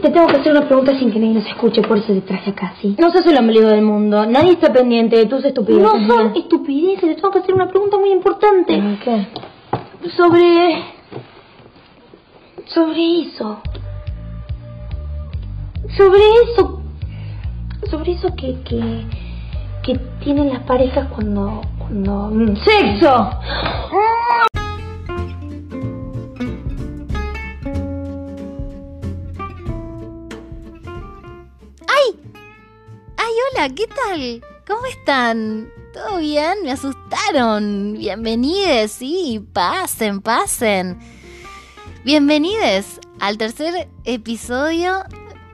Te tengo que hacer una pregunta sin que nadie nos escuche, por eso te traje acá, ¿sí? No sos el ombligo del mundo, nadie está pendiente de tus estupideces. No son estupideces, te tengo que hacer una pregunta muy importante. ¿Qué? Sobre... Sobre eso. Sobre eso... Sobre eso que... que... que tienen las parejas cuando... cuando... mm, ¡Sexo! Hola, ¿qué tal? ¿Cómo están? ¿Todo bien? Me asustaron. Bienvenides, sí, pasen, pasen. Bienvenides al tercer episodio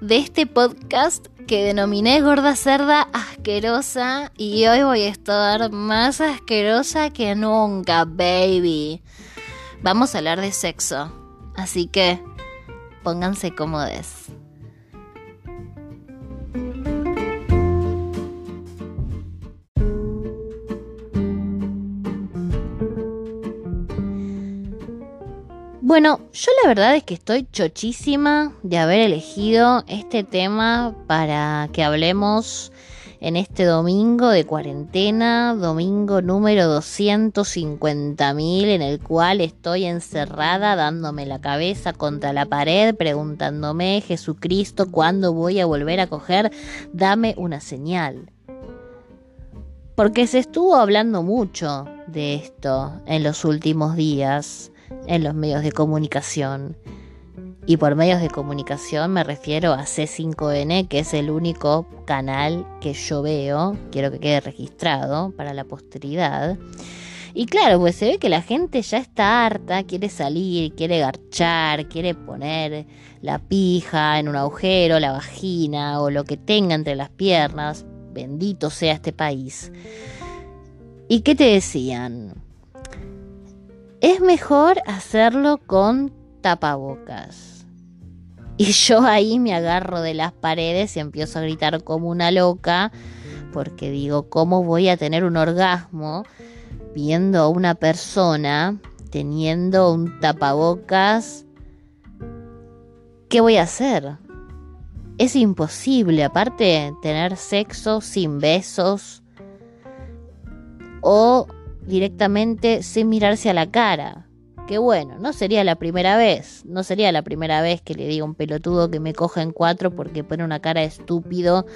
de este podcast que denominé Gorda Cerda Asquerosa y hoy voy a estar más asquerosa que nunca, baby. Vamos a hablar de sexo, así que pónganse cómodes. Bueno, yo la verdad es que estoy chochísima de haber elegido este tema para que hablemos en este domingo de cuarentena, domingo número 250.000 en el cual estoy encerrada dándome la cabeza contra la pared preguntándome, Jesucristo, ¿cuándo voy a volver a coger? Dame una señal. Porque se estuvo hablando mucho de esto en los últimos días en los medios de comunicación. Y por medios de comunicación me refiero a C5N, que es el único canal que yo veo, quiero que quede registrado para la posteridad. Y claro, pues se ve que la gente ya está harta, quiere salir, quiere garchar, quiere poner la pija en un agujero, la vagina o lo que tenga entre las piernas. Bendito sea este país. ¿Y qué te decían? Es mejor hacerlo con tapabocas. Y yo ahí me agarro de las paredes y empiezo a gritar como una loca, porque digo, ¿cómo voy a tener un orgasmo viendo a una persona teniendo un tapabocas? ¿Qué voy a hacer? Es imposible, aparte, tener sexo sin besos o directamente sin mirarse a la cara. Que bueno, no sería la primera vez, no sería la primera vez que le diga a un pelotudo que me coja en cuatro porque pone una cara estúpido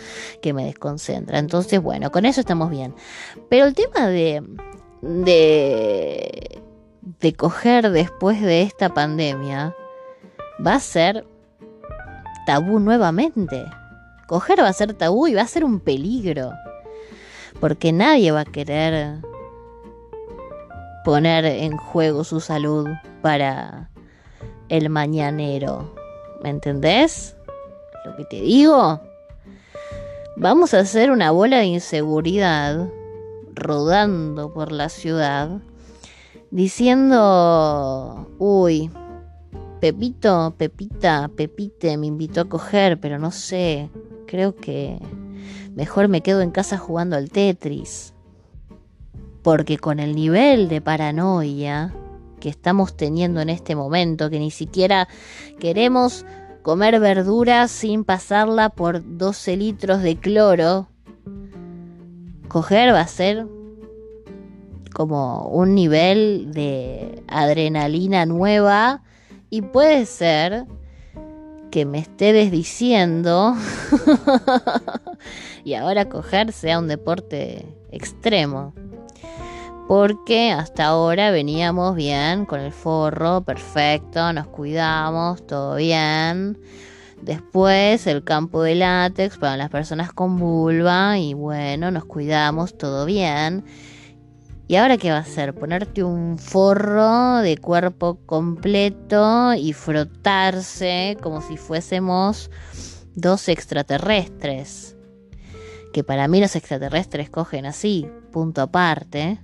que me desconcentra. Entonces, bueno, con eso estamos bien. Pero el tema de. de coger después de esta pandemia va a ser tabú nuevamente. Coger va a ser tabú y va a ser un peligro. Porque nadie va a querer poner en juego su salud para el mañanero. ¿Me entendés? Lo que te digo. Vamos a hacer una bola de inseguridad rodando por la ciudad diciendo, uy, Pepito, Pepita, Pepite me invitó a coger, pero no sé, creo que mejor me quedo en casa jugando al Tetris porque con el nivel de paranoia que estamos teniendo en este momento, que ni siquiera queremos comer verduras sin pasarla por 12 litros de cloro, coger va a ser como un nivel de adrenalina nueva y puede ser que me esté desdiciendo y ahora coger sea un deporte extremo porque hasta ahora veníamos bien con el forro, perfecto, nos cuidamos, todo bien. Después el campo de látex para las personas con vulva y bueno, nos cuidamos, todo bien. ¿Y ahora qué va a hacer? Ponerte un forro de cuerpo completo y frotarse como si fuésemos dos extraterrestres. Que para mí los extraterrestres cogen así, punto aparte.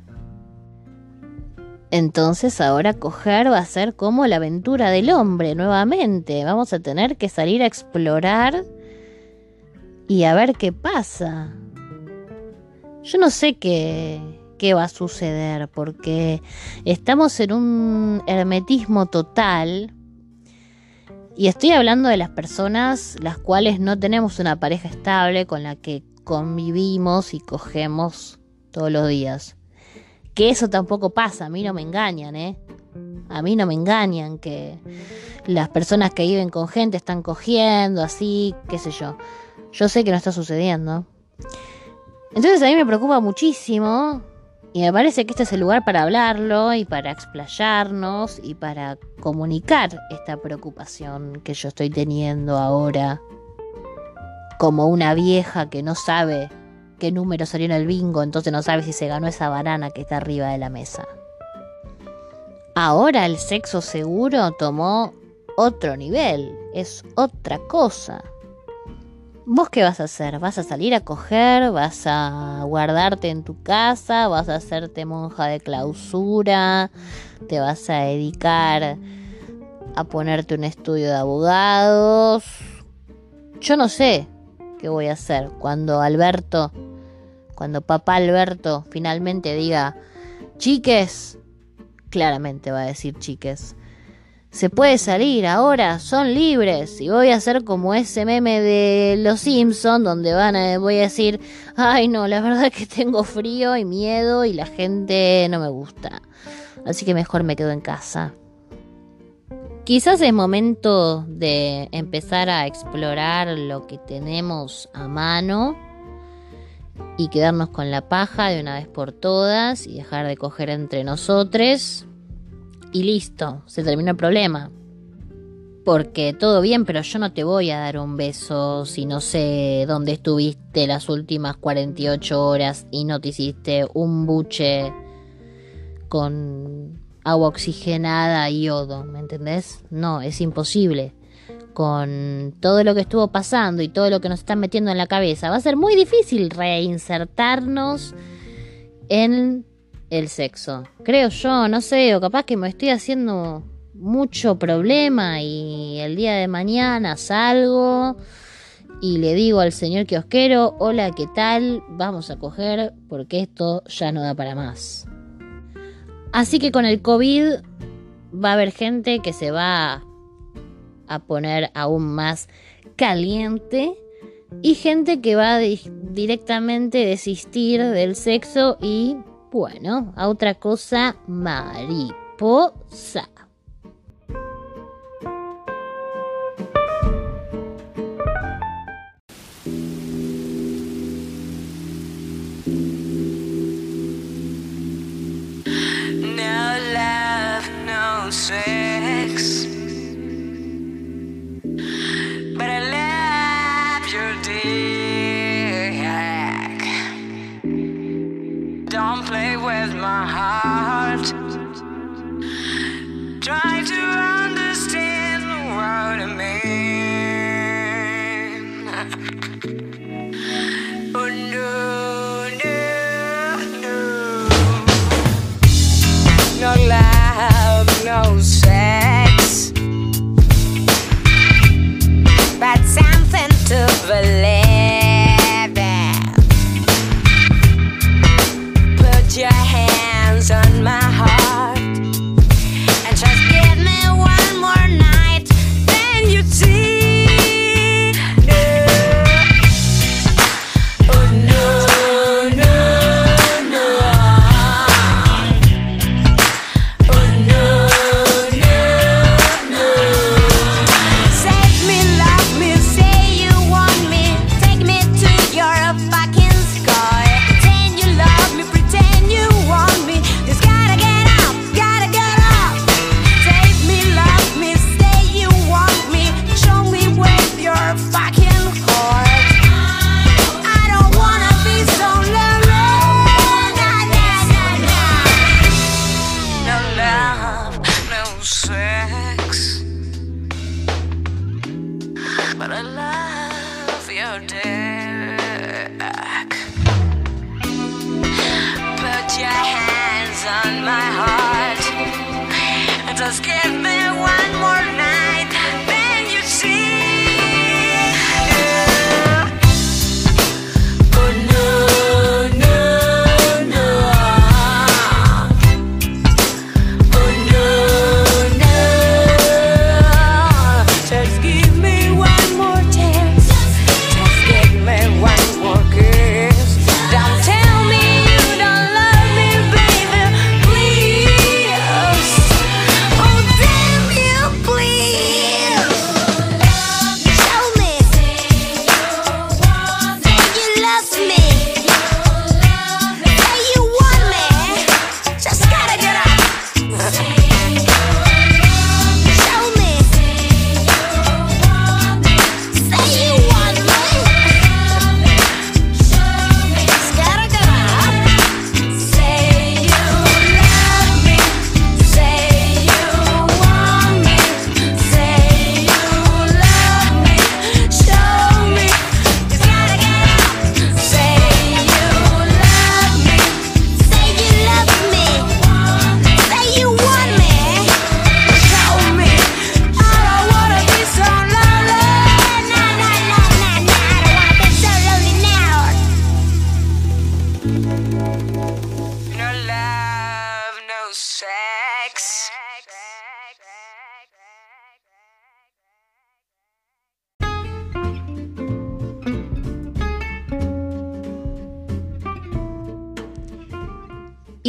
Entonces ahora coger va a ser como la aventura del hombre nuevamente. Vamos a tener que salir a explorar y a ver qué pasa. Yo no sé qué, qué va a suceder porque estamos en un hermetismo total Y estoy hablando de las personas las cuales no tenemos una pareja estable con la que convivimos y cogemos todos los días. Que eso tampoco pasa, a mí no me engañan, ¿eh? A mí no me engañan que las personas que viven con gente están cogiendo, así, qué sé yo. Yo sé que no está sucediendo. Entonces a mí me preocupa muchísimo y me parece que este es el lugar para hablarlo y para explayarnos y para comunicar esta preocupación que yo estoy teniendo ahora como una vieja que no sabe qué número salió en el bingo, entonces no sabe si se ganó esa banana que está arriba de la mesa. Ahora el sexo seguro tomó otro nivel, es otra cosa. ¿Vos qué vas a hacer? ¿Vas a salir a coger? ¿Vas a guardarte en tu casa? ¿Vas a hacerte monja de clausura? ¿Te vas a dedicar a ponerte un estudio de abogados? Yo no sé qué voy a hacer cuando Alberto, cuando papá Alberto finalmente diga, chiques, claramente va a decir chiques se puede salir ahora, son libres. Y voy a hacer como ese meme de Los Simpsons, donde van a, voy a decir, ay no, la verdad que tengo frío y miedo y la gente no me gusta. Así que mejor me quedo en casa. Quizás es momento de empezar a explorar lo que tenemos a mano y quedarnos con la paja de una vez por todas y dejar de coger entre nosotros y listo, se terminó el problema. Porque todo bien, pero yo no te voy a dar un beso si no sé dónde estuviste las últimas 48 horas y no te hiciste un buche con agua oxigenada y yodo, ¿me entendés? No, es imposible. Con todo lo que estuvo pasando y todo lo que nos están metiendo en la cabeza, va a ser muy difícil reinsertarnos en el sexo. Creo yo, no sé, o capaz que me estoy haciendo mucho problema y el día de mañana salgo y le digo al señor kiosquero, hola, ¿qué tal? Vamos a coger porque esto ya no da para más. Así que con el COVID va a haber gente que se va a poner aún más caliente y gente que va a directamente desistir del sexo y bueno, a otra cosa, mariposa. Sex. But I love your dick. Don't play with my heart.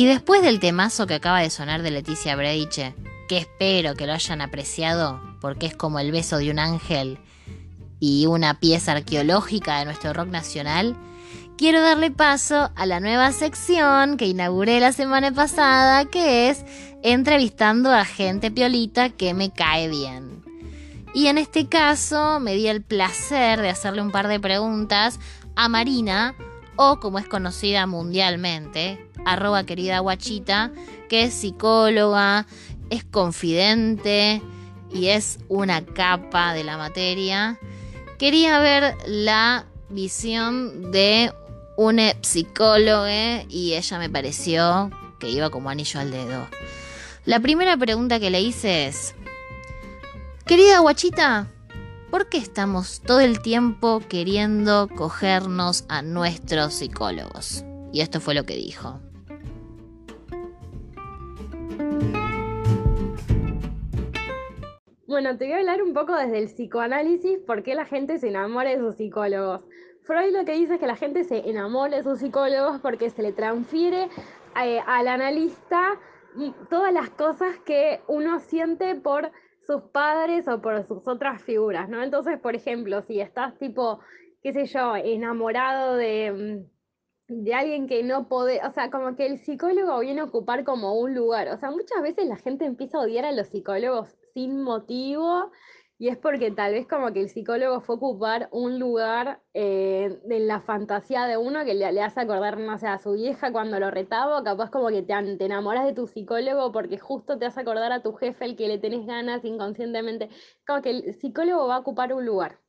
Después del temazo que acaba de sonar de Leticia Brediche, que espero que lo hayan apreciado, porque es como el beso de un ángel y una pieza arqueológica de nuestro rock nacional, quiero darle paso a la nueva sección que inauguré la semana pasada, que es entrevistando a gente piolita que me cae bien. Y en este caso me di el placer de hacerle un par de preguntas a Marina, o como es conocida mundialmente, arroba querida guachita, que es psicóloga, es confidente y es una capa de la materia. Quería ver la visión de una psicóloga y ella me pareció que iba como anillo al dedo. La primera pregunta que le hice es, querida guachita, ¿por qué estamos todo el tiempo queriendo cogernos a nuestros psicólogos? Y esto fue lo que dijo. Bueno, te voy a hablar un poco desde el psicoanálisis, por qué la gente se enamora de sus psicólogos. Freud lo que dice es que la gente se enamora de sus psicólogos porque se le transfiere eh, al analista todas las cosas que uno siente por sus padres o por sus otras figuras, ¿no? Entonces, por ejemplo, si estás tipo, qué sé yo, enamorado de, mm, de alguien que no puede, o sea, como que el psicólogo viene a ocupar como un lugar, o sea, muchas veces la gente empieza a odiar a los psicólogos sin motivo y es porque tal vez como que el psicólogo fue ocupar un lugar eh, en la fantasía de uno que le, hace acordar, no sé, a su vieja cuando lo retaba, capaz como que te, te, enamoras de tu psicólogo porque justo te hace acordar a tu jefe el que le tenés ganas inconscientemente. Como que el psicólogo va a ocupar un lugar.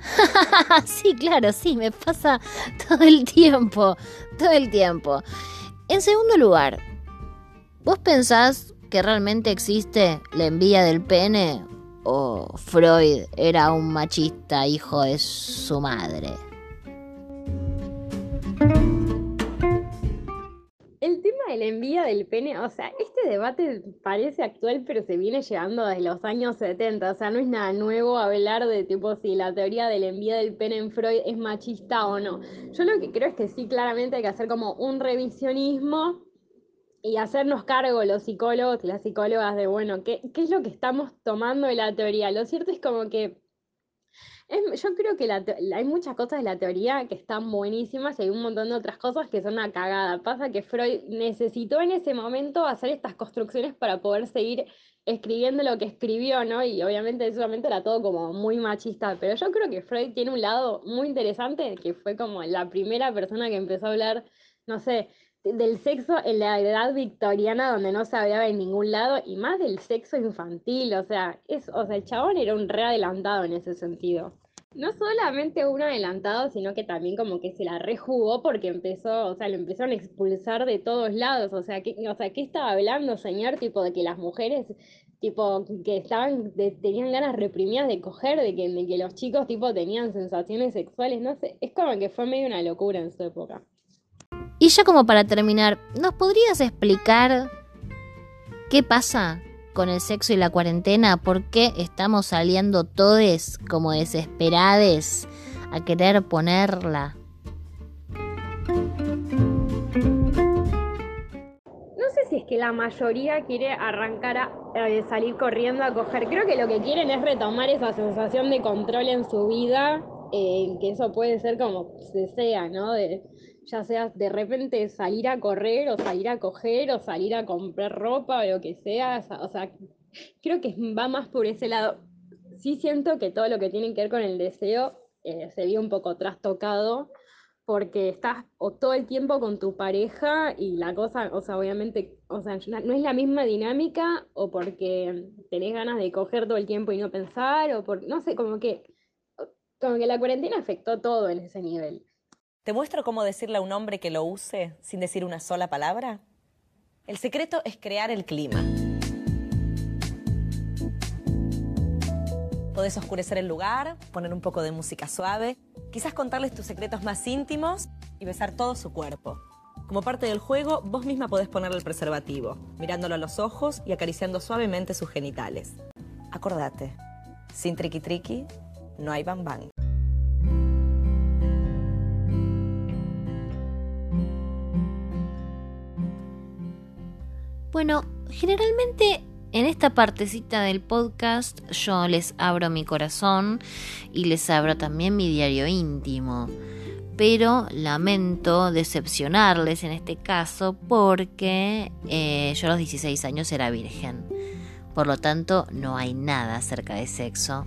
sí, claro, sí, me pasa todo el tiempo, todo el tiempo. En segundo lugar, ¿vos pensás que realmente existe la envidia del pene o Freud era un machista hijo de su madre? El tema de la del pene, o sea, este debate parece actual, pero se viene llevando desde los años 70, o sea, no es nada nuevo hablar de tipo si la teoría de la del pene en Freud es machista o no. Yo lo que creo es que sí, claramente hay que hacer como un revisionismo y hacernos cargo los psicólogos y las psicólogas de, bueno, ¿qué, ¿qué, es lo que estamos tomando de la teoría? Lo cierto es como que yo creo que hay muchas cosas de la teoría que están buenísimas y hay un montón de otras cosas que son una cagada. Pasa que Freud necesitó en ese momento hacer estas construcciones para poder seguir escribiendo lo que escribió, ¿no? Y obviamente momento era todo como muy machista, pero yo creo que Freud tiene un lado muy interesante, que fue como la primera persona que empezó a hablar, no sé, del sexo en la edad victoriana donde no se hablaba en ningún lado y más del sexo infantil, o sea, es, o sea, el chabón era un re adelantado en ese sentido. No solamente un adelantado, sino que también como que se la rejugó porque empezó, o sea, lo empezaron a expulsar de todos lados, o sea, ¿qué, o sea, ¿qué estaba hablando, señor? Tipo de que las mujeres, tipo, que estaban, tenían ganas reprimidas de coger, de que, de que los chicos, tipo, tenían sensaciones sexuales, no sé, es como que fue medio una locura en su época. Y ya como para terminar, ¿nos podrías explicar qué pasa con el sexo y la cuarentena? ¿Por qué estamos saliendo todos como desesperades a querer ponerla? No sé si es que la mayoría quiere arrancar a eh, salir corriendo a coger. Creo que lo que quieren es retomar esa sensación de control en su vida, eh, que eso puede ser como se sea, ¿no? Ya sea de repente salir a correr o salir a coger o salir a comprar ropa o lo que sea, o sea, creo que va más por ese lado. Sí siento que todo lo que tiene que ver con el deseo eh, se vio un poco trastocado porque estás o todo el tiempo con tu pareja y la cosa, o sea, obviamente, o sea, no es la misma dinámica o porque tenés ganas de coger todo el tiempo y no pensar o por, no sé, como que, como que la cuarentena afectó todo en ese nivel. ¿Te muestro cómo decirle a un hombre que lo use sin decir una sola palabra? El secreto es crear el clima. Podés oscurecer el lugar, poner un poco de música suave, quizás contarles tus secretos más íntimos y besar todo su cuerpo. Como parte del juego, vos misma podés ponerle el preservativo, mirándolo a los ojos y acariciando suavemente sus genitales. Acordate, sin triqui triqui, no hay bam Bueno, generalmente en esta partecita del podcast yo les abro mi corazón y les abro también mi diario íntimo. Pero lamento decepcionarles en este caso porque eh, yo a los 16 años era virgen. Por lo tanto, no hay nada acerca de sexo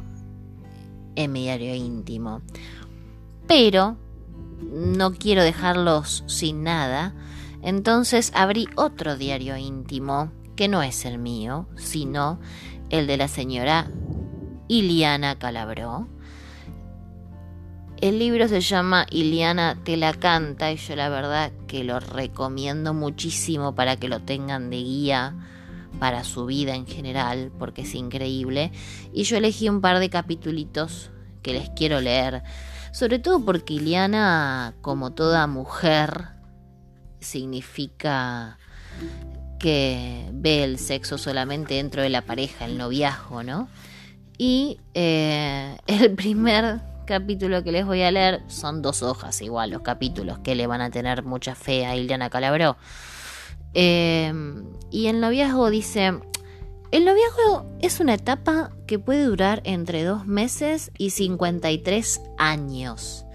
en mi diario íntimo. Pero no quiero dejarlos sin nada, entonces abrí otro diario íntimo, que no es el mío, sino el de la señora Iliana Calabró. El libro se llama Iliana te la canta y yo la verdad que lo recomiendo muchísimo para que lo tengan de guía para su vida en general, porque es increíble. Y yo elegí un par de capitulitos que les quiero leer, sobre todo porque Iliana, como toda mujer, significa que ve el sexo solamente dentro de la pareja, el noviazgo, ¿no? Y eh, el primer capítulo que les voy a leer son dos hojas, igual, los capítulos que le van a tener mucha fe a Iliana Calabró. Eh, y el noviazgo dice, el noviazgo es una etapa que puede durar entre dos meses y 53 años.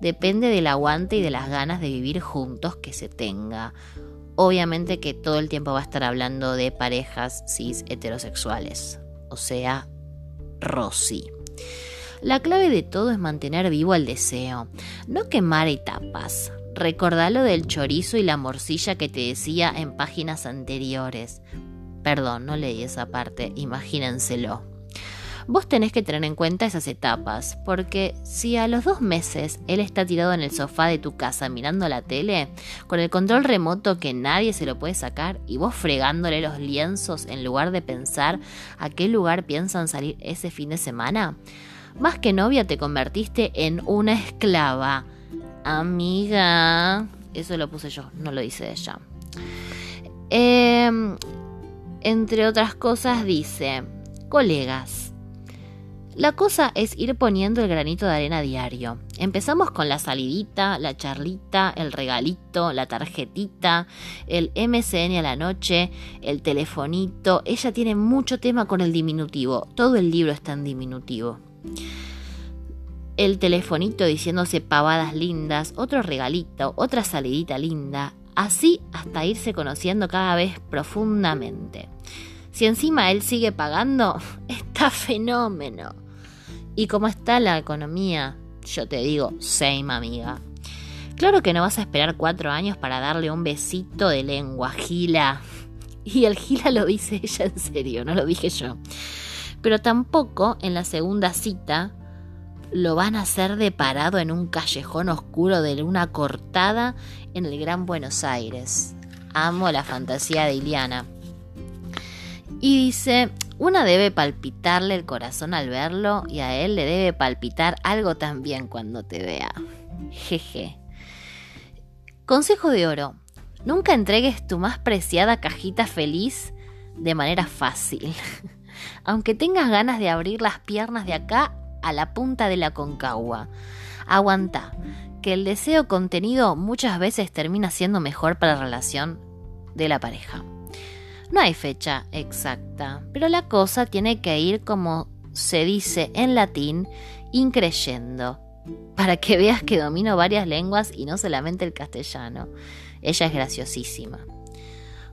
Depende del aguante y de las ganas de vivir juntos que se tenga. Obviamente que todo el tiempo va a estar hablando de parejas cis heterosexuales. O sea, Rosy. La clave de todo es mantener vivo el deseo, no quemar etapas. Recordá lo del chorizo y la morcilla que te decía en páginas anteriores. Perdón, no leí esa parte, imagínenselo. Vos tenés que tener en cuenta esas etapas, porque si a los dos meses él está tirado en el sofá de tu casa mirando la tele, con el control remoto que nadie se lo puede sacar y vos fregándole los lienzos en lugar de pensar a qué lugar piensan salir ese fin de semana, más que novia te convertiste en una esclava. Amiga, eso lo puse yo, no lo dice ella. Em, entre otras cosas dice, colegas, la cosa es ir poniendo el granito de arena diario. Empezamos con la salidita, la charlita, el regalito, la tarjetita, el MCN a la noche, el telefonito. Ella tiene mucho tema con el diminutivo. Todo el libro está en diminutivo. El telefonito diciéndose pavadas lindas, otro regalito, otra salidita linda. Así hasta irse conociendo cada vez profundamente. Si encima él sigue pagando, está fenómeno. Y como está la economía, yo te digo, same amiga. Claro que no vas a esperar cuatro años para darle un besito de lengua, Gila. Y el Gila lo dice ella en serio, no lo dije yo. Pero tampoco en la segunda cita lo van a hacer de parado en un callejón oscuro de una cortada en el Gran Buenos Aires. Amo la fantasía de Iliana. Y dice, una debe palpitarle el corazón al verlo y a él le debe palpitar algo también cuando te vea. Jeje. Consejo de oro. Nunca entregues tu más preciada cajita feliz de manera fácil. Aunque tengas ganas de abrir las piernas de acá a la punta de la concagua. Aguanta, que el deseo contenido muchas veces termina siendo mejor para la relación de la pareja. No hay fecha exacta, pero la cosa tiene que ir como se dice en latín, increyendo, para que veas que domino varias lenguas y no solamente el castellano. Ella es graciosísima.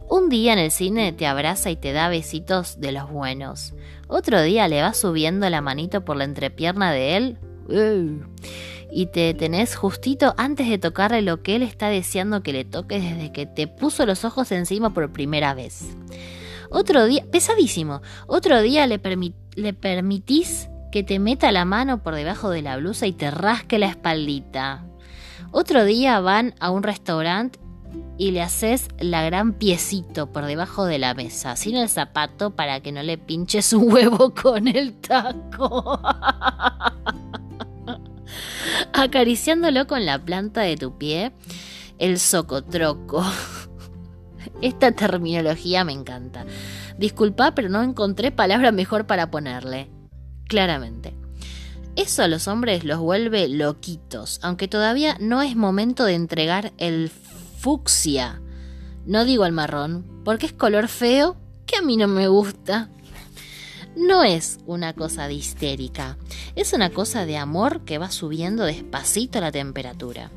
Un día en el cine te abraza y te da besitos de los buenos. Otro día le vas subiendo la manito por la entrepierna de él. Y te tenés justito antes de tocarle lo que él está deseando que le toques desde que te puso los ojos encima por primera vez. Otro día, pesadísimo, otro día le, le permitís que te meta la mano por debajo de la blusa y te rasque la espaldita. Otro día van a un restaurante y le haces la gran piecito por debajo de la mesa, sin el zapato para que no le pinches un huevo con el taco. Acariciándolo con la planta de tu pie, el socotroco. Esta terminología me encanta. Disculpa, pero no encontré palabra mejor para ponerle. Claramente. Eso a los hombres los vuelve loquitos, aunque todavía no es momento de entregar el fucsia. No digo el marrón, porque es color feo que a mí no me gusta. No es una cosa de histérica, es una cosa de amor que va subiendo despacito la temperatura.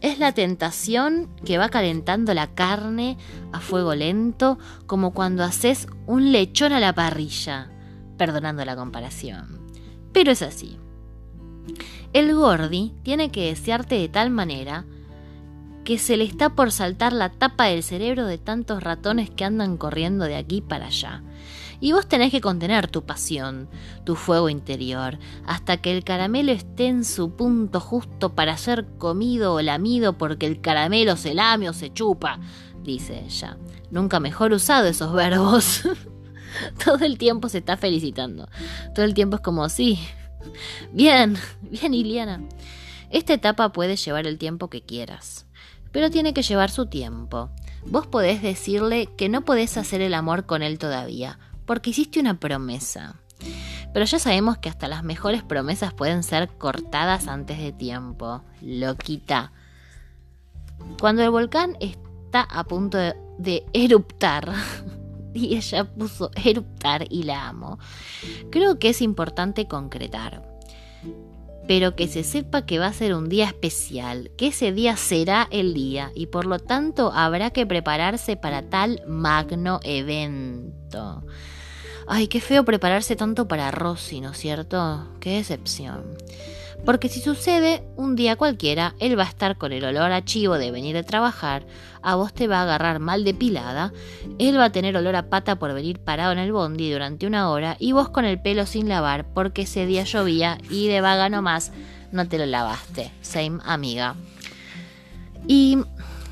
Es la tentación que va calentando la carne a fuego lento, como cuando haces un lechón a la parrilla, perdonando la comparación. Pero es así. El gordi tiene que desearte de tal manera que se le está por saltar la tapa del cerebro de tantos ratones que andan corriendo de aquí para allá. Y vos tenés que contener tu pasión, tu fuego interior, hasta que el caramelo esté en su punto justo para ser comido o lamido porque el caramelo se lame o se chupa, dice ella. Nunca mejor usado esos verbos. Todo el tiempo se está felicitando. Todo el tiempo es como, sí, bien, bien, Iliana. Esta etapa puede llevar el tiempo que quieras, pero tiene que llevar su tiempo. Vos podés decirle que no podés hacer el amor con él todavía, porque hiciste una promesa. Pero ya sabemos que hasta las mejores promesas pueden ser cortadas antes de tiempo. Loquita. Cuando el volcán está a punto de, de eruptar, y ella puso eruptar y la amo, creo que es importante concretar. Pero que se sepa que va a ser un día especial, que ese día será el día y por lo tanto habrá que prepararse para tal magno evento. Ay, qué feo prepararse tanto para Rosy, ¿no es cierto? Qué decepción. Porque si sucede un día cualquiera, él va a estar con el olor a chivo de venir a trabajar, a vos te va a agarrar mal depilada, él va a tener olor a pata por venir parado en el bondi durante una hora y vos con el pelo sin lavar porque ese día llovía y de vaga nomás no te lo lavaste. Same amiga. Y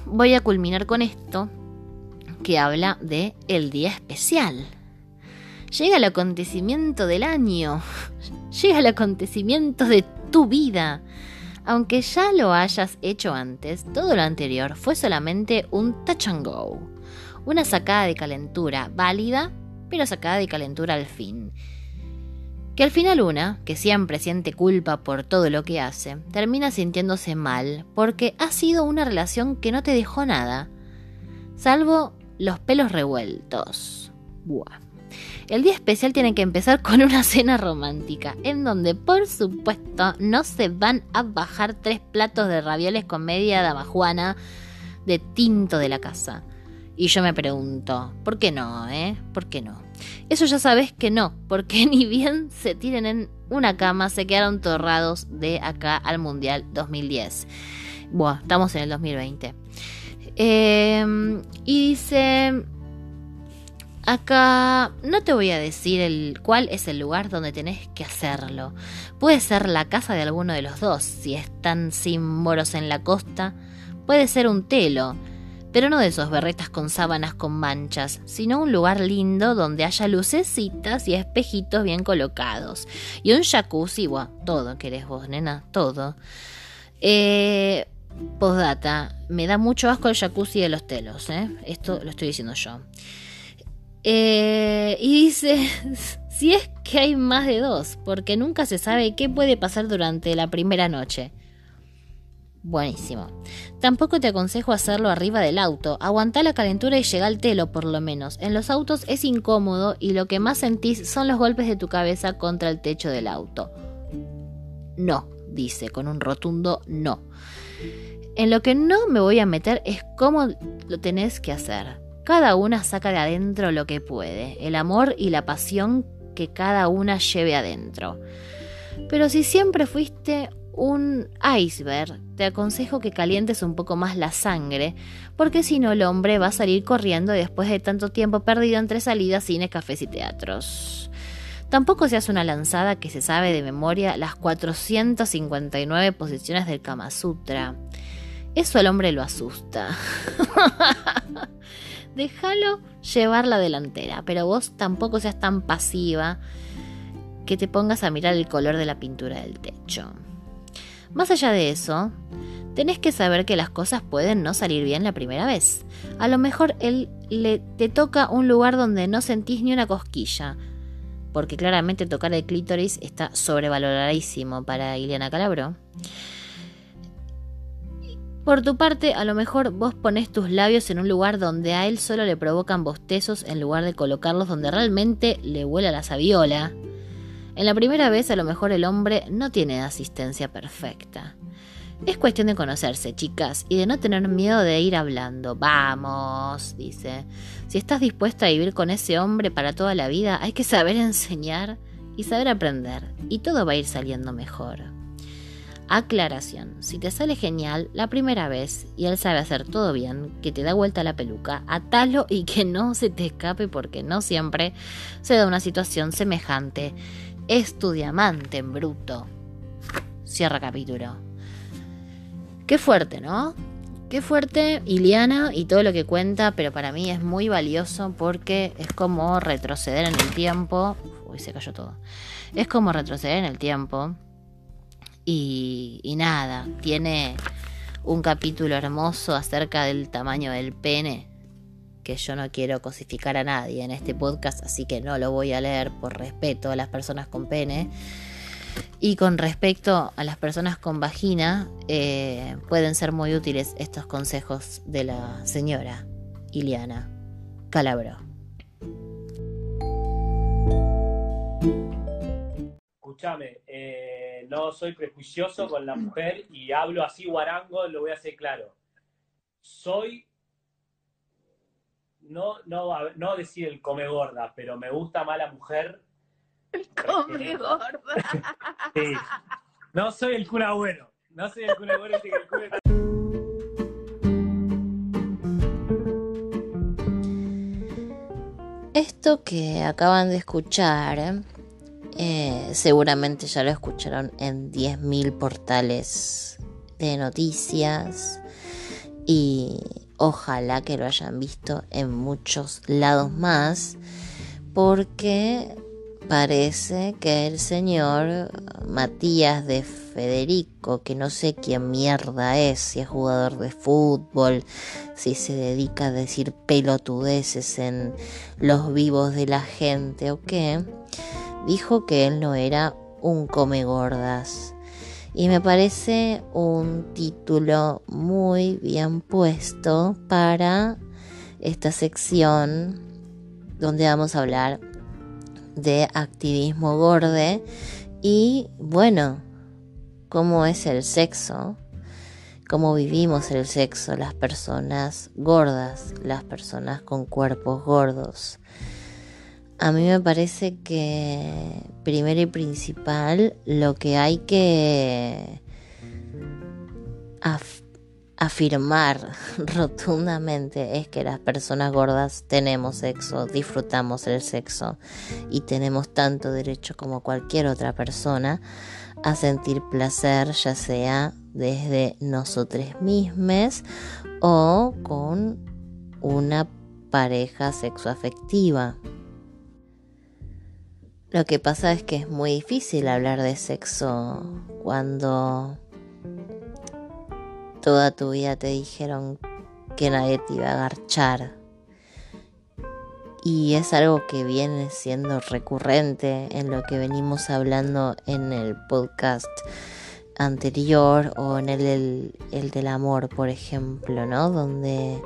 voy a culminar con esto que habla de el día especial. Llega el acontecimiento del año. Llega el acontecimiento de tu vida. Aunque ya lo hayas hecho antes, todo lo anterior fue solamente un touch and go. Una sacada de calentura válida, pero sacada de calentura al fin. Que al final una, que siempre siente culpa por todo lo que hace, termina sintiéndose mal porque ha sido una relación que no te dejó nada, salvo los pelos revueltos. Buah. El día especial tiene que empezar con una cena romántica, en donde por supuesto no se van a bajar tres platos de ravioles con media damajuana de tinto de la casa. Y yo me pregunto, ¿por qué no, eh? ¿Por qué no? Eso ya sabes que no, porque ni bien se tiren en una cama, se quedaron torrados de acá al Mundial 2010. Buah, estamos en el 2020. Eh, y dice, Acá no te voy a decir el cuál es el lugar donde tenés que hacerlo. Puede ser la casa de alguno de los dos, si están sin moros en la costa. Puede ser un telo, pero no de esos berretas con sábanas con manchas, sino un lugar lindo donde haya lucecitas y espejitos bien colocados. Y un jacuzzi, bueno, todo querés vos, nena, todo. Eh, postdata, me da mucho asco el jacuzzi de los telos, ¿eh? Esto lo estoy diciendo yo. Eh, y dice, si es que hay más de dos, porque nunca se sabe qué puede pasar durante la primera noche. Buenísimo. Tampoco te aconsejo hacerlo arriba del auto. Aguantá la calentura y llega al telo, por lo menos. En los autos es incómodo y lo que más sentís son los golpes de tu cabeza contra el techo del auto. No, dice con un rotundo no. En lo que no me voy a meter es cómo lo tenés que hacer. Cada una saca de adentro lo que puede, el amor y la pasión que cada una lleve adentro. Pero si siempre fuiste un iceberg, te aconsejo que calientes un poco más la sangre, porque si no el hombre va a salir corriendo después de tanto tiempo perdido entre salidas, cines, cafés y teatros. Tampoco se hace una lanzada que se sabe de memoria las 459 posiciones del Kama Sutra. Eso al hombre lo asusta. déjalo llevar la delantera, pero vos tampoco seas tan pasiva que te pongas a mirar el color de la pintura del techo. Más allá de eso, tenés que saber que las cosas pueden no salir bien la primera vez. A lo mejor él le, te toca un lugar donde no sentís ni una cosquilla, porque claramente tocar el clítoris está sobrevaloradísimo para Ileana Calabro. Por tu parte, a lo mejor vos pones tus labios en un lugar donde a él solo le provocan bostezos en lugar de colocarlos donde realmente le vuela la saviola. En la primera vez, a lo mejor el hombre no tiene asistencia perfecta. Es cuestión de conocerse, chicas, y de no tener miedo de ir hablando. Vamos, dice. Si estás dispuesta a vivir con ese hombre para toda la vida, hay que saber enseñar y saber aprender, y todo va a ir saliendo mejor. Aclaración, si te sale genial la primera vez y él sabe hacer todo bien, que te da vuelta la peluca, atalo y que no se te escape porque no siempre se da una situación semejante. Es tu diamante en bruto. Cierra capítulo. Qué fuerte, ¿no? Qué fuerte Iliana y todo lo que cuenta, pero para mí es muy valioso porque es como retroceder en el tiempo. Uy, se cayó todo. Es como retroceder en el tiempo y, nada, tiene un capítulo hermoso acerca del tamaño del pene, que yo no quiero cosificar a nadie en este podcast, así que no lo voy a leer por respeto a las personas con pene. Y con respecto a las personas con vagina, eh, pueden ser muy útiles estos consejos de la señora Iliana Calabro. Escúchame, eh, no soy prejuicioso con la mujer y hablo así guarango, lo voy a hacer claro. Soy, no, no, a- no decir el come gorda, pero me gusta más la mujer. Come gorda. Sí. No soy el cura bueno, no soy el cura bueno, que el cura Esto que acaban de escuchar, eh, seguramente ya lo escucharon en 10.000 portales de noticias y ojalá que lo hayan visto en muchos lados más porque parece que el señor Matías de Federico, que no sé quién mierda es, si es jugador de fútbol, si se dedica a decir pelotudeces en los vivos de la gente o qué, dijo que él no era un come gordas. Y me parece un título muy bien puesto para esta sección donde vamos a hablar de activismo gorde y bueno, cómo es el sexo, cómo vivimos el sexo las personas gordas, las personas con cuerpos gordos. A mí me parece que primero y principal lo que hay que af- afirmar rotundamente es que las personas gordas tenemos sexo, disfrutamos el sexo y tenemos tanto derecho como cualquier otra persona a sentir placer, ya sea desde nosotros mismos o con una pareja sexoafectiva. Lo que pasa es que es muy difícil hablar de sexo cuando toda tu vida te dijeron que nadie te iba a agarchar. Y es algo que viene siendo recurrente en lo que venimos hablando en el podcast anterior o en el, el, el del amor, por ejemplo, ¿no? Donde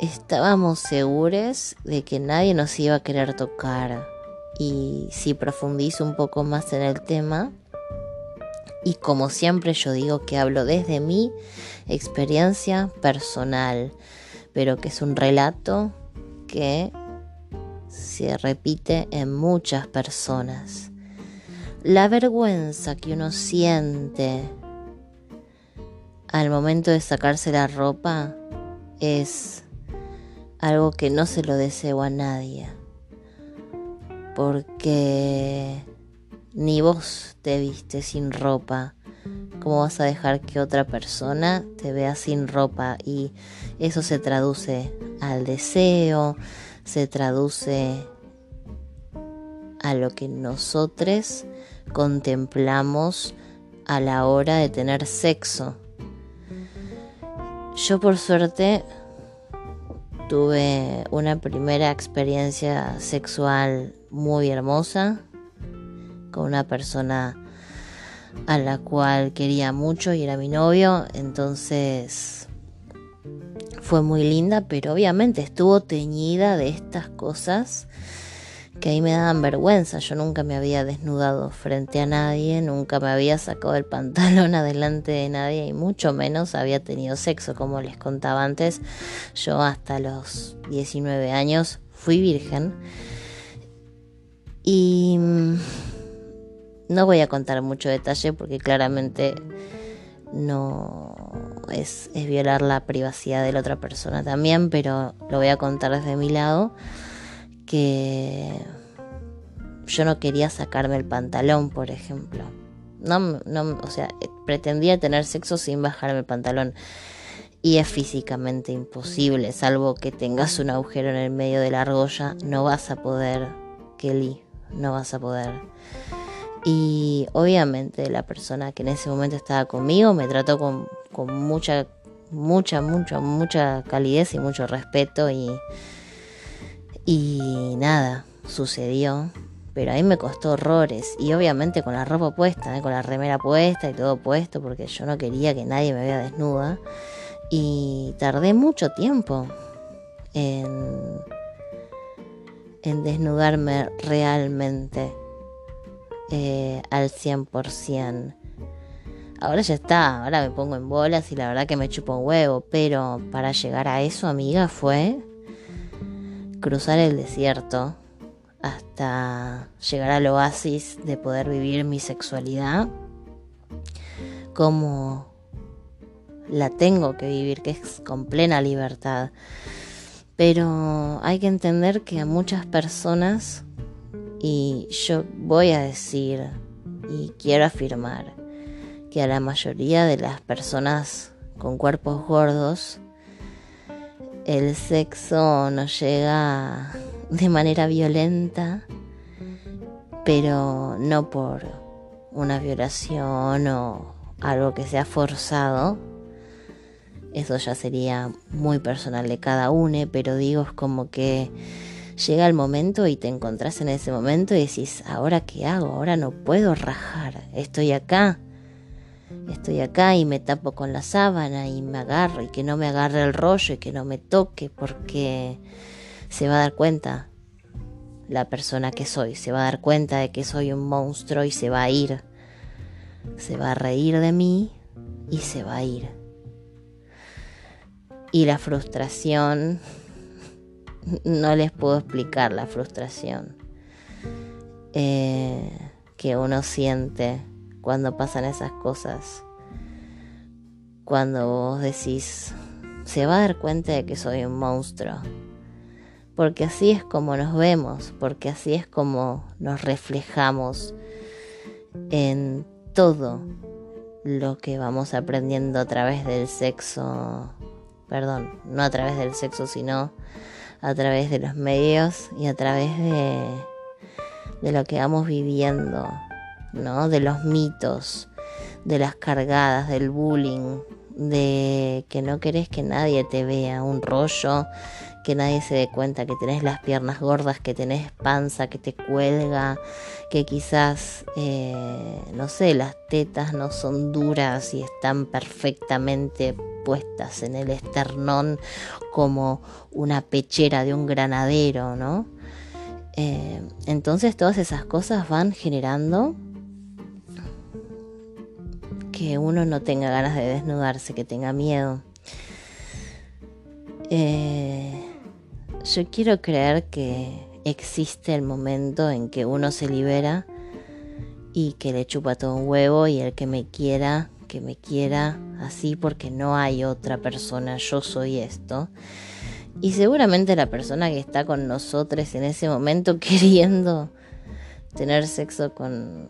estábamos seguros de que nadie nos iba a querer tocar. Y si profundizo un poco más en el tema, y como siempre yo digo que hablo desde mi experiencia personal, pero que es un relato que se repite en muchas personas. La vergüenza que uno siente al momento de sacarse la ropa es algo que no se lo deseo a nadie. Porque ni vos te viste sin ropa. ¿Cómo vas a dejar que otra persona te vea sin ropa? Y eso se traduce al deseo, se traduce a lo que nosotros contemplamos a la hora de tener sexo. Yo por suerte tuve una primera experiencia sexual muy hermosa con una persona a la cual quería mucho y era mi novio, entonces fue muy linda, pero obviamente estuvo teñida de estas cosas que ahí me daban vergüenza. Yo nunca me había desnudado frente a nadie, nunca me había sacado el pantalón adelante de nadie y mucho menos había tenido sexo, como les contaba antes. Yo hasta los 19 años fui virgen. Y mm, no voy a contar mucho detalle porque claramente no es, violar la privacidad de la otra persona también, pero lo voy a contar desde mi lado que yo no quería sacarme el pantalón, por ejemplo. No, no, o sea, pretendía tener sexo sin bajarme el pantalón. Y es físicamente imposible, salvo que tengas un agujero en el medio de la argolla, no vas a poder, Kelly, no vas a poder. Y obviamente la persona que en ese momento estaba conmigo me trató con, con mucha, mucha, mucha, mucha calidez y mucho respeto y, y nada, sucedió. Pero a mí me costó horrores. Y obviamente con la ropa puesta, ¿eh? con la remera puesta y todo puesto, porque yo no quería que nadie me vea desnuda. Y tardé mucho tiempo en, en desnudarme realmente eh, al 100%. Ahora ya está, ahora me pongo en bolas y la verdad que me chupo un huevo, pero para llegar a eso, amiga, fue cruzar el desierto hasta llegar al oasis de poder vivir mi sexualidad como la tengo que vivir, que es con plena libertad. Pero hay que entender que a muchas personas, y yo voy a decir y quiero afirmar, que a la mayoría de las personas con cuerpos gordos, el sexo no llega de manera violenta, pero no por una violación o algo que sea forzado. Eso ya sería muy personal de cada uno, pero digo, es como que llega el momento y te encontrás en ese momento y decís, ¿ahora qué hago? Ahora no puedo rajar, estoy acá. Estoy acá y me tapo con la sábana y me agarro y que no me agarre el rollo y que no me toque porque se va a dar cuenta la persona que soy, se va a dar cuenta de que soy un monstruo y se va a ir. Se va a reír de mí y se va a ir. Y la frustración, no les puedo explicar la frustración eh, que uno siente cuando pasan esas cosas. Cuando vos decís, se va a dar cuenta de que soy un monstruo porque así es como nos vemos, porque así es como nos reflejamos en todo lo que vamos aprendiendo a través del sexo, perdón, no a través del sexo, sino a través de los medios y a través de, de lo que vamos viviendo, ¿no? De los mitos, de las cargadas, del bullying, de que no querés que nadie te vea, un rollo que nadie se dé cuenta que tenés las piernas gordas, que tenés panza, que te cuelga, que quizás, eh, no sé, las tetas no son duras y están perfectamente puestas en el esternón como una pechera de un granadero, ¿no? Eh, entonces todas esas cosas van generando que uno no tenga ganas de desnudarse, que tenga miedo. Eh, yo quiero creer que existe el momento en que uno se libera y que le chupa todo un huevo y el que me quiera, que me quiera así porque no hay otra persona, yo soy esto. Y seguramente la persona que está con nosotros en ese momento queriendo tener sexo con,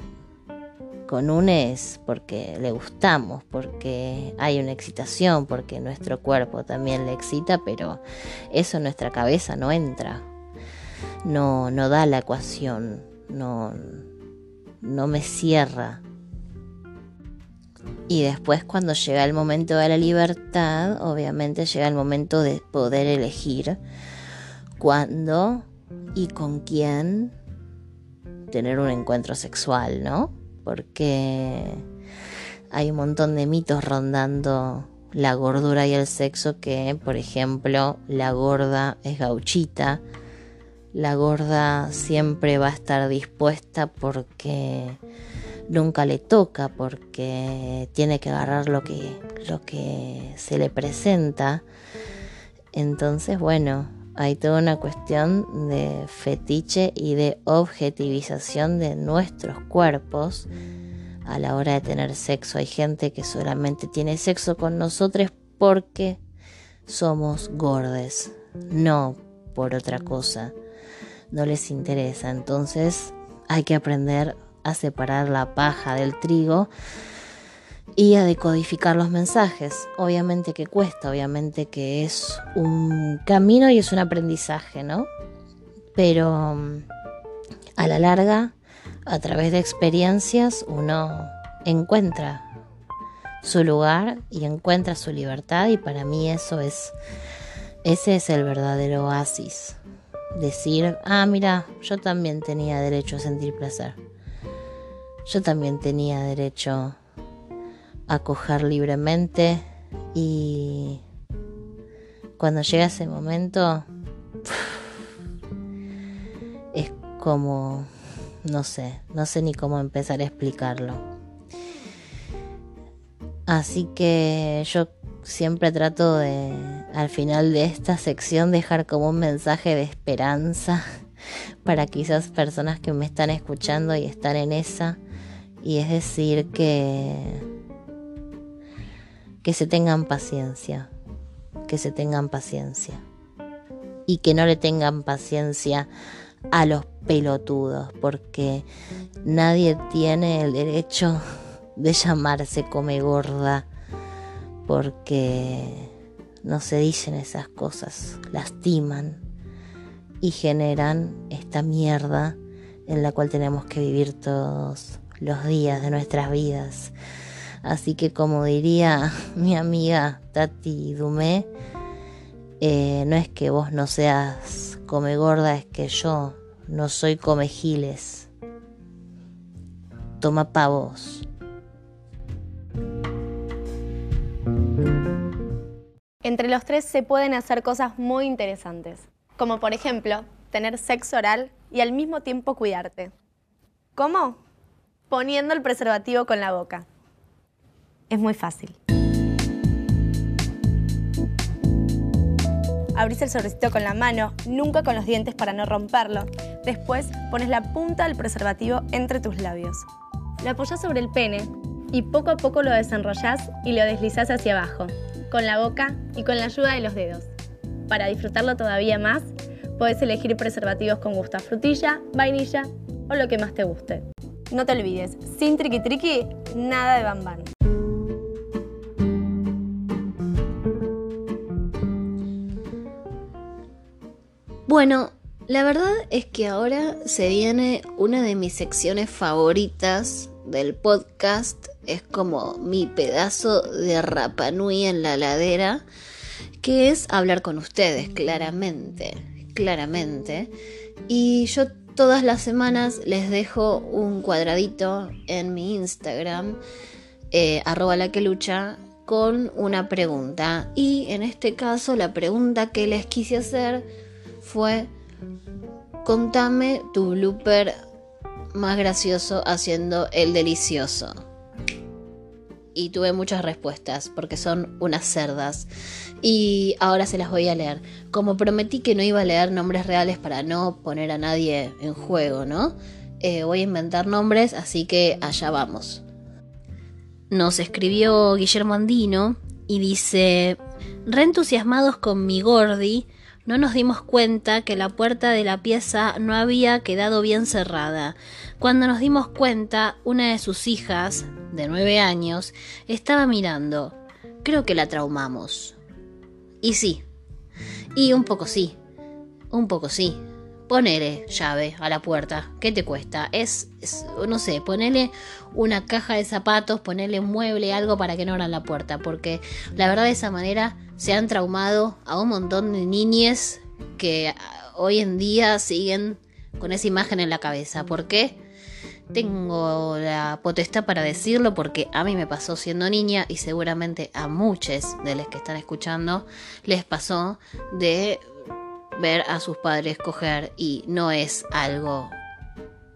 con un es porque le gustamos, porque hay una excitación, porque nuestro cuerpo también le excita, pero eso en nuestra cabeza no entra, no, no da la ecuación, no, no me cierra. Y después cuando llega el momento de la libertad, obviamente llega el momento de poder elegir cuándo y con quién tener un encuentro sexual, ¿no? Porque hay un montón de mitos rondando la gordura y el sexo que, por ejemplo, la gorda es gauchita, la gorda siempre va a estar dispuesta porque nunca le toca, porque tiene que agarrar lo que, lo que se le presenta. Entonces, bueno, hay toda una cuestión de fetiche y de objetivización de nuestros cuerpos a la hora de tener sexo. Hay gente que solamente tiene sexo con nosotros porque somos gordes, no por otra cosa. No les interesa. Entonces hay que aprender a separar la paja del trigo y a decodificar los mensajes. Obviamente que cuesta, obviamente que es un camino y es un aprendizaje, ¿no? Pero mm, a la larga a través de experiencias uno encuentra su lugar y encuentra su libertad y para mí eso es ese es el verdadero oasis decir ah mira yo también tenía derecho a sentir placer yo también tenía derecho a coger libremente y cuando llega ese momento es como no sé, no sé ni cómo empezar a explicarlo. Así que yo siempre trato de, al final de esta sección, dejar como un mensaje de esperanza para quizás personas que me están escuchando y están en esa. Y es decir que, que se tengan paciencia, que se tengan paciencia. Y que no le tengan paciencia a los pelotudos, porque nadie tiene el derecho de llamarse come gorda, porque no se dicen esas cosas, lastiman y generan esta mierda en la cual tenemos que vivir todos los días de nuestras vidas. Así que como diría mi amiga Tati Dumé, eh, no es que vos no seas come gorda, es que yo no soy come giles. Toma pavos. Entre los tres se pueden hacer cosas muy interesantes, como por ejemplo tener sexo oral y al mismo tiempo cuidarte. ¿Cómo? Poniendo el preservativo con la boca. Es muy fácil. Abrís el sobrecito con la mano, nunca con los dientes para no romperlo. Después pones la punta del preservativo entre tus labios. Lo apoyas sobre el pene y poco a poco lo desenrollás y lo deslizás hacia abajo, con la boca y con la ayuda de los dedos. Para disfrutarlo todavía más, puedes elegir preservativos con gusto a frutilla, vainilla o lo que más te guste. No te olvides, sin triqui triqui, nada de bambán. Bueno, la verdad es que ahora se viene una de mis secciones favoritas del podcast. Es como mi pedazo de Rapanui en la ladera, que es hablar con ustedes, claramente, claramente. Y yo todas las semanas les dejo un cuadradito en mi Instagram, eh, arroba la que lucha, con una pregunta. Y en este caso la pregunta que les quise hacer fue contame tu blooper más gracioso haciendo el delicioso. Y tuve muchas respuestas porque son unas cerdas. Y ahora se las voy a leer. Como prometí que no iba a leer nombres reales para no poner a nadie en juego, ¿no? Eh, voy a inventar nombres, así que allá vamos. Nos escribió Guillermo Andino y dice, reentusiasmados con mi Gordi, no nos dimos cuenta que la puerta de la pieza no había quedado bien cerrada. Cuando nos dimos cuenta, una de sus hijas, de nueve años, estaba mirando. Creo que la traumamos. Y sí. Y un poco sí. Un poco sí. Ponele llave a la puerta. ¿Qué te cuesta? Es, no sé, ponele una caja de zapatos, ponele un mueble, algo para que no abran la puerta. Porque la verdad de esa manera se han traumado a un montón de niñes que ah, hoy en día siguen con esa imagen en la cabeza. ¿Por qué? tengo la potestad para decirlo porque a mí me pasó siendo niña y seguramente a muchos de los que están escuchando les pasó de ver a sus padres coger y no es algo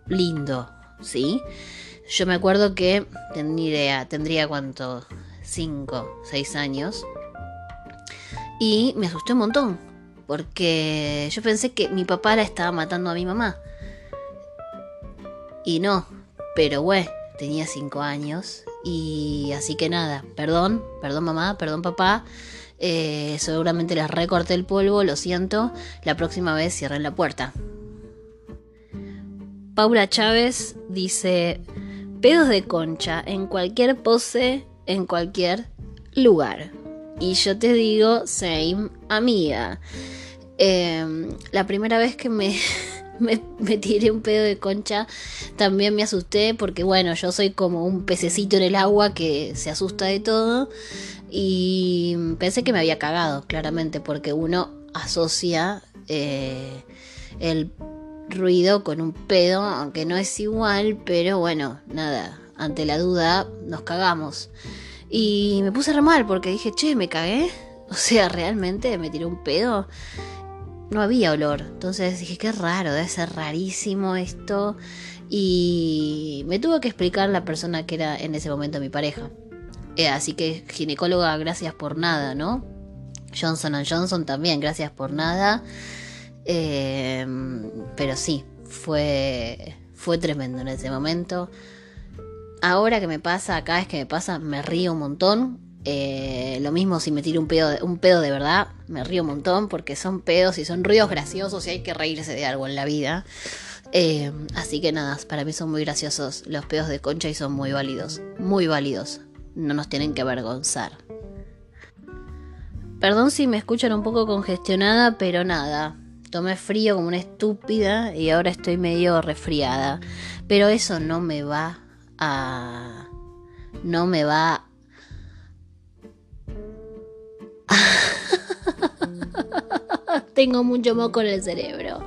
lindo, ¿sí? Yo me acuerdo que, ni idea, tendría cuánto, 5, 6 años. Y me asusté un montón, porque yo pensé que mi papá la estaba matando a mi mamá. Y no, pero bueno, tenía 5 años. Y así que nada, perdón, perdón mamá, perdón papá. Eh, seguramente les recorté el polvo, lo siento. La próxima vez cierren la puerta. Paula Chávez dice, pedos de concha en cualquier pose, en cualquier lugar. Y yo te digo, same amiga. Eh, la primera vez que me, me, tiré un pedo de concha, también me asusté porque bueno, yo soy como un pececito en el agua que se asusta de todo. Y pensé que me había cagado, claramente, porque uno asocia eh, el ruido con un pedo, aunque no es igual, pero bueno, nada, ante la duda nos cagamos. Y me puse re mal porque dije, che, me cagué. O sea, realmente me tiré un pedo. No había olor. Entonces dije, qué raro, debe ser rarísimo esto. Y me tuvo que explicar la persona que era en ese momento mi pareja. Eh, así que ginecóloga, gracias por nada, ¿no? Johnson Johnson también, gracias por nada. Eh, pero sí, fue, fue tremendo en ese momento. Ahora que me pasa, cada vez que me pasa, me río un montón. Eh, lo mismo si me tiro un pedo, de, un pedo de verdad, me río un montón porque son pedos y son ruidos graciosos y hay que reírse de algo en la vida. Eh, así que nada, para mí son muy graciosos los pedos de concha y son muy válidos, muy válidos. No nos tienen que avergonzar. Perdón si me escuchan un poco congestionada, pero nada, tomé frío como una estúpida y ahora estoy medio resfriada. Pero eso no me va a... No me va... Tengo mucho moco en el cerebro.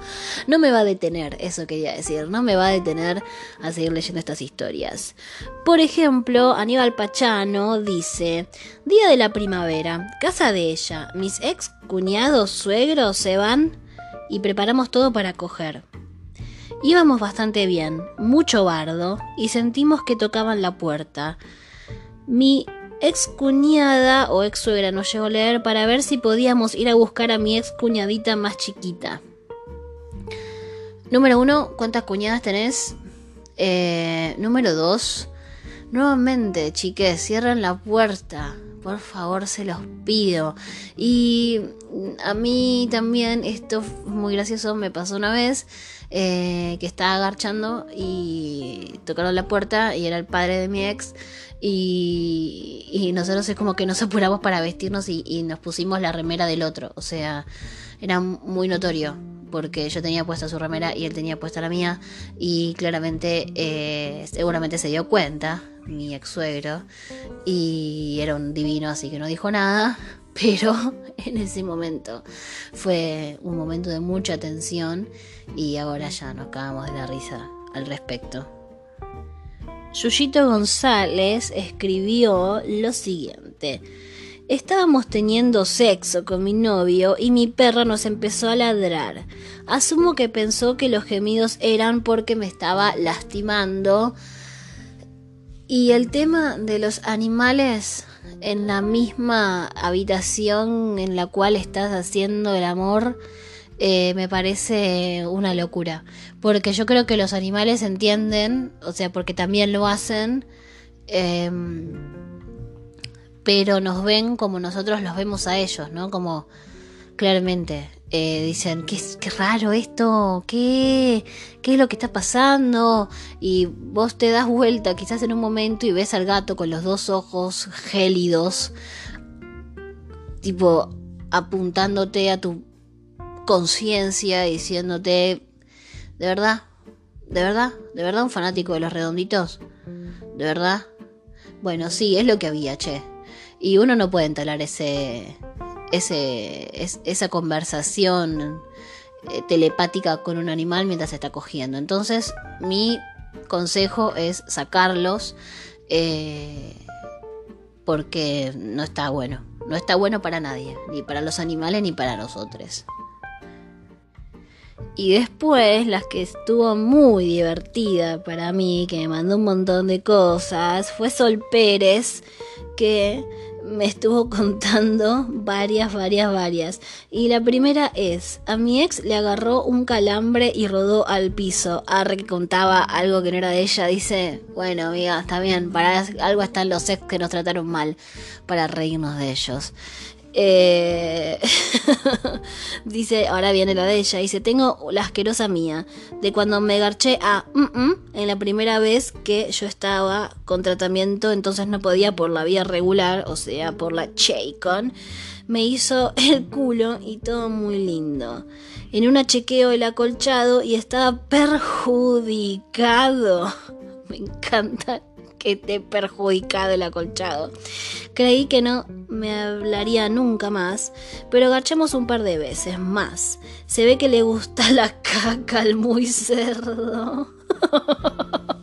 No me va a detener, eso quería decir. No me va a detener a seguir leyendo estas historias. Por ejemplo, Aníbal Pachano dice: Día de la primavera, casa de ella. Mis ex cuñados suegros se van y preparamos todo para coger. Íbamos bastante bien, mucho bardo, y sentimos que tocaban la puerta. Mi ex cuñada o ex suegra nos llegó a leer para ver si podíamos ir a buscar a mi ex cuñadita más chiquita. Número uno, ¿cuántas cuñadas tenés? Eh, número dos, nuevamente, chiques, cierran la puerta. Por favor, se los pido. Y a mí también esto muy gracioso me pasó una vez eh, que estaba agarchando y tocaron la puerta y era el padre de mi ex. Y, nosotros es como que nos apuramos para vestirnos y, y nos pusimos la remera del otro. O sea, era muy notorio porque yo tenía puesta su remera y él tenía puesta la mía y claramente eh, seguramente se dio cuenta mi ex suegro y era un divino así que no dijo nada pero en ese momento fue un momento de mucha tensión y ahora ya nos cagamos de la risa al respecto. Yuyito González escribió lo siguiente. Estábamos teniendo sexo con mi novio y mi perra nos empezó a ladrar. Asumo que pensó que los gemidos eran porque me estaba lastimando. Y el tema de los animales en la misma habitación en la cual estás haciendo el amor eh, me parece una locura. Porque yo creo que los animales entienden, o sea, porque también lo hacen. Eh, pero nos ven como nosotros los vemos a ellos, ¿no? Como claramente eh, dicen, ¿qué, qué raro esto, ¿Qué, ¿qué es lo que está pasando? Y vos te das vuelta quizás en un momento y ves al gato con los dos ojos gélidos, tipo apuntándote a tu conciencia, diciéndote, ¿de verdad? ¿De verdad? ¿De verdad un fanático de los redonditos? ¿De verdad? Bueno, sí, es lo que había, che. Y uno no puede entalar ese, ese, es, esa conversación eh, telepática con un animal mientras se está cogiendo. Entonces, mi consejo es sacarlos eh, porque no está bueno. No está bueno para nadie, ni para los animales ni para nosotros. Y después, las que estuvo muy divertida para mí, que me mandó un montón de cosas, fue Sol Pérez, que me estuvo contando varias, varias, varias. Y la primera es, a mi ex le agarró un calambre y rodó al piso. Arre que contaba algo que no era de ella. Dice, bueno, amiga, está bien, para algo están los ex que nos trataron mal, para reírnos de ellos. Eh, dice, ahora viene la de ella. Dice, tengo la asquerosa mía. De cuando me garché a mm, mm, en la primera vez que yo estaba con tratamiento, entonces no podía por la vía regular, o sea, por la Chaycon. Me hizo el culo y todo muy lindo. En una chequeo el acolchado y estaba perjudicado. Me encanta que perjudicado el acolchado. Creí que no me hablaría nunca más, pero garchamos un par de veces más. Se ve que le gusta la caca al muy cerdo.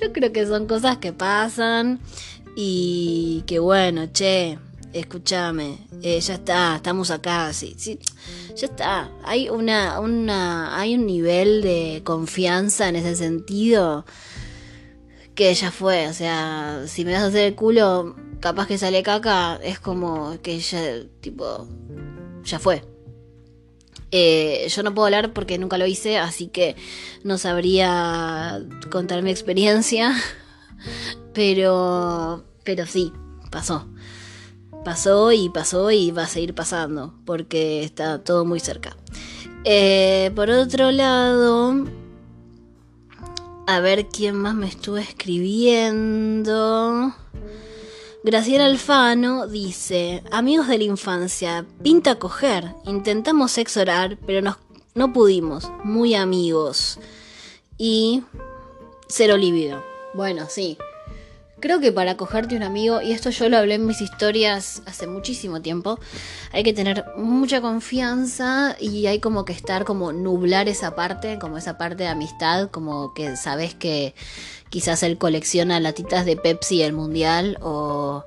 Yo creo que son cosas que pasan y que bueno, che, escúchame, eh, ya está, estamos acá, sí, sí, ya está. Hay una, una, hay un nivel de confianza en ese sentido que ya fue, o sea, si me vas a hacer el culo, capaz que sale caca, es como que ya, tipo, ya fue. Eh, yo no puedo hablar porque nunca lo hice, así que no sabría contar mi experiencia, pero, pero sí, pasó. Pasó y pasó y va a seguir pasando, porque está todo muy cerca. Eh, por otro lado, a ver quién más me estuvo escribiendo. Graciela Alfano dice, amigos de la infancia, pinta coger, intentamos sexo oral, pero nos- no pudimos, muy amigos. Y cero líbido. Bueno, sí. Creo que para cogerte un amigo, y esto yo lo hablé en mis historias hace muchísimo tiempo, hay que tener mucha confianza y hay como que estar como nublar esa parte, como esa parte de amistad, como que sabes que quizás él colecciona latitas de Pepsi el mundial o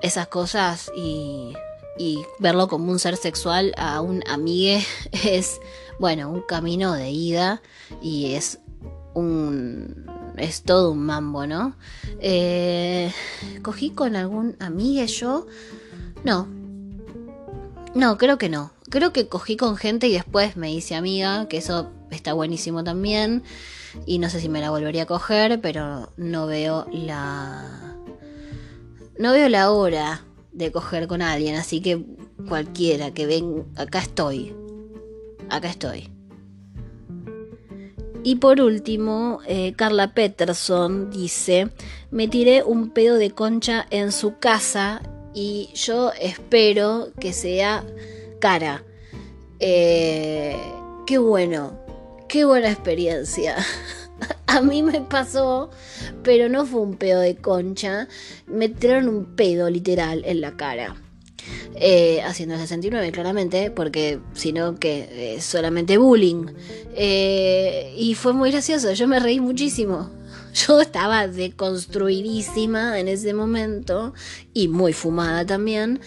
esas cosas y, y verlo como un ser sexual a un amigue es, bueno, un camino de ida y es un... es todo un mambo, ¿no? Eh, ¿Cogí con algún amigue yo? No. No, creo que no. Creo que cogí con gente y después me hice amiga, que eso está buenísimo también. Y no sé si me la volvería a coger, pero no veo la... No veo la hora de coger con alguien, así que cualquiera que ven, acá estoy. Acá estoy. Y por último, eh, Carla Peterson dice, me tiré un pedo de concha en su casa y yo espero que sea cara. Eh, qué bueno, qué buena experiencia. A mí me pasó, pero no fue un pedo de concha, me tiraron un pedo literal en la cara. Eh, haciendo el 69 claramente, porque si no que es solamente bullying. Eh, y fue muy gracioso, yo me reí muchísimo. Yo estaba deconstruidísima en ese momento y muy fumada también.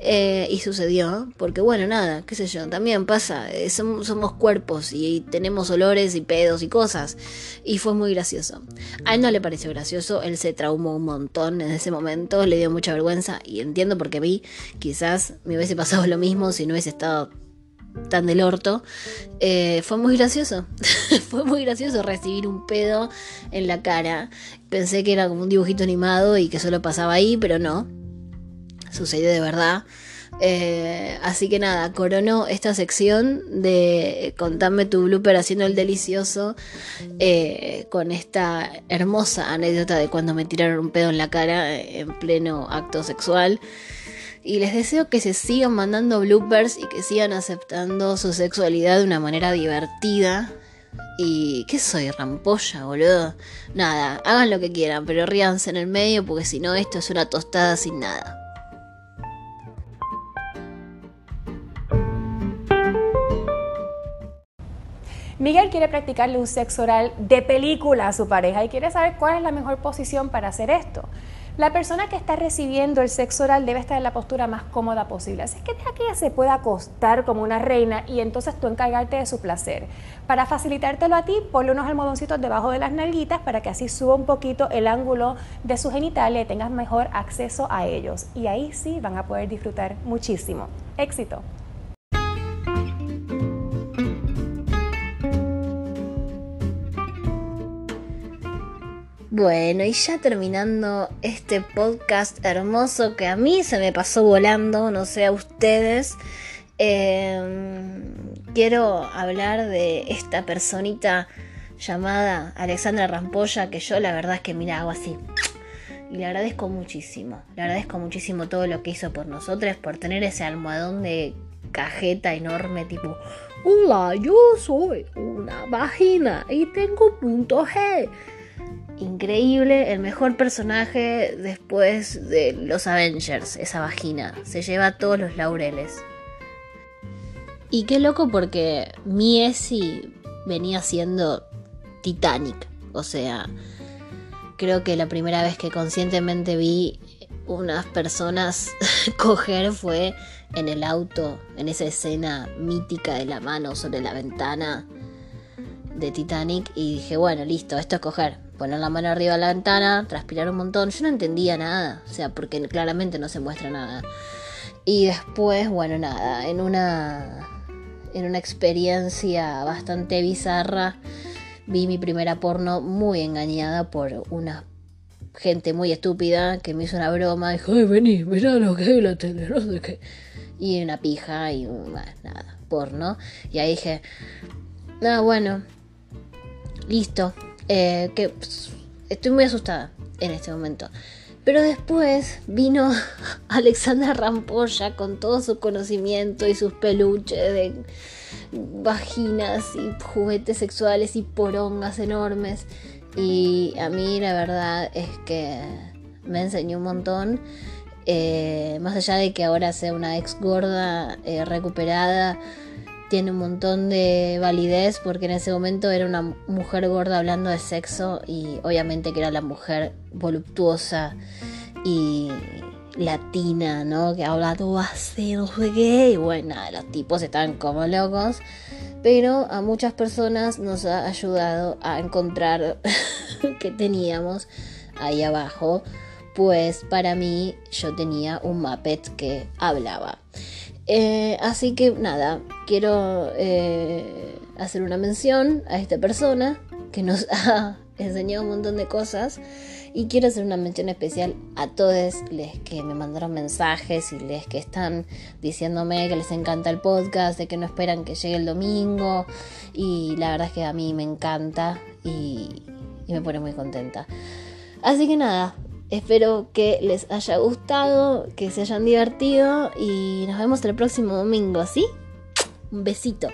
eh, y sucedió, porque bueno, nada, qué sé yo, también pasa, eh, som- somos cuerpos y tenemos olores y pedos y cosas. Y fue muy gracioso. A él no le pareció gracioso, él se traumó un montón en ese momento, le dio mucha vergüenza y entiendo porque vi, quizás me hubiese pasado lo mismo si no hubiese estado tan del orto. Eh, fue muy gracioso. fue muy gracioso recibir un pedo en la cara. Pensé que era como un dibujito animado y que solo pasaba ahí, pero no. Sucedió de verdad. Eh, así que nada, coronó esta sección de Contame tu blooper haciendo el delicioso eh, con esta hermosa anécdota de cuando me tiraron un pedo en la cara en pleno acto sexual. Y les deseo que se sigan mandando bloopers y que sigan aceptando su sexualidad de una manera divertida. Y qué soy, rampolla, boludo. Nada, hagan lo que quieran, pero ríanse en el medio porque si no esto es una tostada sin nada. Miguel quiere practicarle un sexo oral de película a su pareja y quiere saber cuál es la mejor posición para hacer esto. La persona que está recibiendo el sexo oral debe estar en la postura más cómoda posible. Así que deja que ella se pueda acostar como una reina y entonces tú encargarte de su placer. Para facilitártelo a ti, ponle unos almodoncitos debajo de las nalguitas para que así suba un poquito el ángulo de su genitalia y tengas mejor acceso a ellos. Y ahí sí van a poder disfrutar muchísimo. Éxito. Bueno, y ya terminando este podcast hermoso que a mí se me pasó volando, no sé a ustedes, eh, quiero hablar de esta personita llamada Alexandra Rampolla, que yo la verdad es que mira, hago así. Y le agradezco muchísimo, le agradezco muchísimo todo lo que hizo por nosotros, por tener ese almohadón de cajeta enorme tipo, hola, yo soy una vagina y tengo punto G increíble, el mejor personaje después de los Avengers, esa vagina. Se lleva todos los laureles. Y qué loco porque mi Esi venía siendo Titanic. O sea, creo que la primera vez que conscientemente vi unas personas coger fue en el auto, en esa escena mítica de la mano sobre la ventana de Titanic y dije, bueno, listo, esto es coger poner la mano arriba de la ventana, transpirar un montón. Yo no entendía nada, o sea, porque claramente no se muestra nada. Y después, bueno, nada, en una en una experiencia bastante bizarra vi mi primera porno muy engañada por una gente muy estúpida que me hizo una broma, dijo, "Ay, vení, mirá lo que hay la tele, no sé qué." Y una pija y bueno, nada, porno. Y ahí dije, "Ah, bueno, listo, eh, que pss, estoy muy asustada en este momento. Pero después vino Alexandra Rampolla con todo su conocimiento y sus peluches de vaginas y juguetes sexuales y porongas enormes. Y a mí la verdad es que me enseñó un montón. Eh, más allá de que ahora sea una ex gorda eh, recuperada, tiene un montón de validez porque en ese momento era una mujer gorda hablando de sexo y obviamente que era la mujer voluptuosa y latina, ¿no? Que habla todo así, no sé qué. Y bueno, los tipos estaban como locos. Pero a muchas personas nos ha ayudado a encontrar que teníamos ahí abajo. Pues para mí yo tenía un Muppet que hablaba. Eh, así que nada, quiero eh, hacer una mención a esta persona que nos ha enseñado un montón de cosas y quiero hacer una mención especial a todos los que me mandaron mensajes y les que están diciéndome que les encanta el podcast, de que no esperan que llegue el domingo y la verdad es que a mí me encanta y me pone muy contenta. Así que nada, Espero que les haya gustado, que se hayan divertido y nos vemos el próximo domingo, ¿sí? Un besito.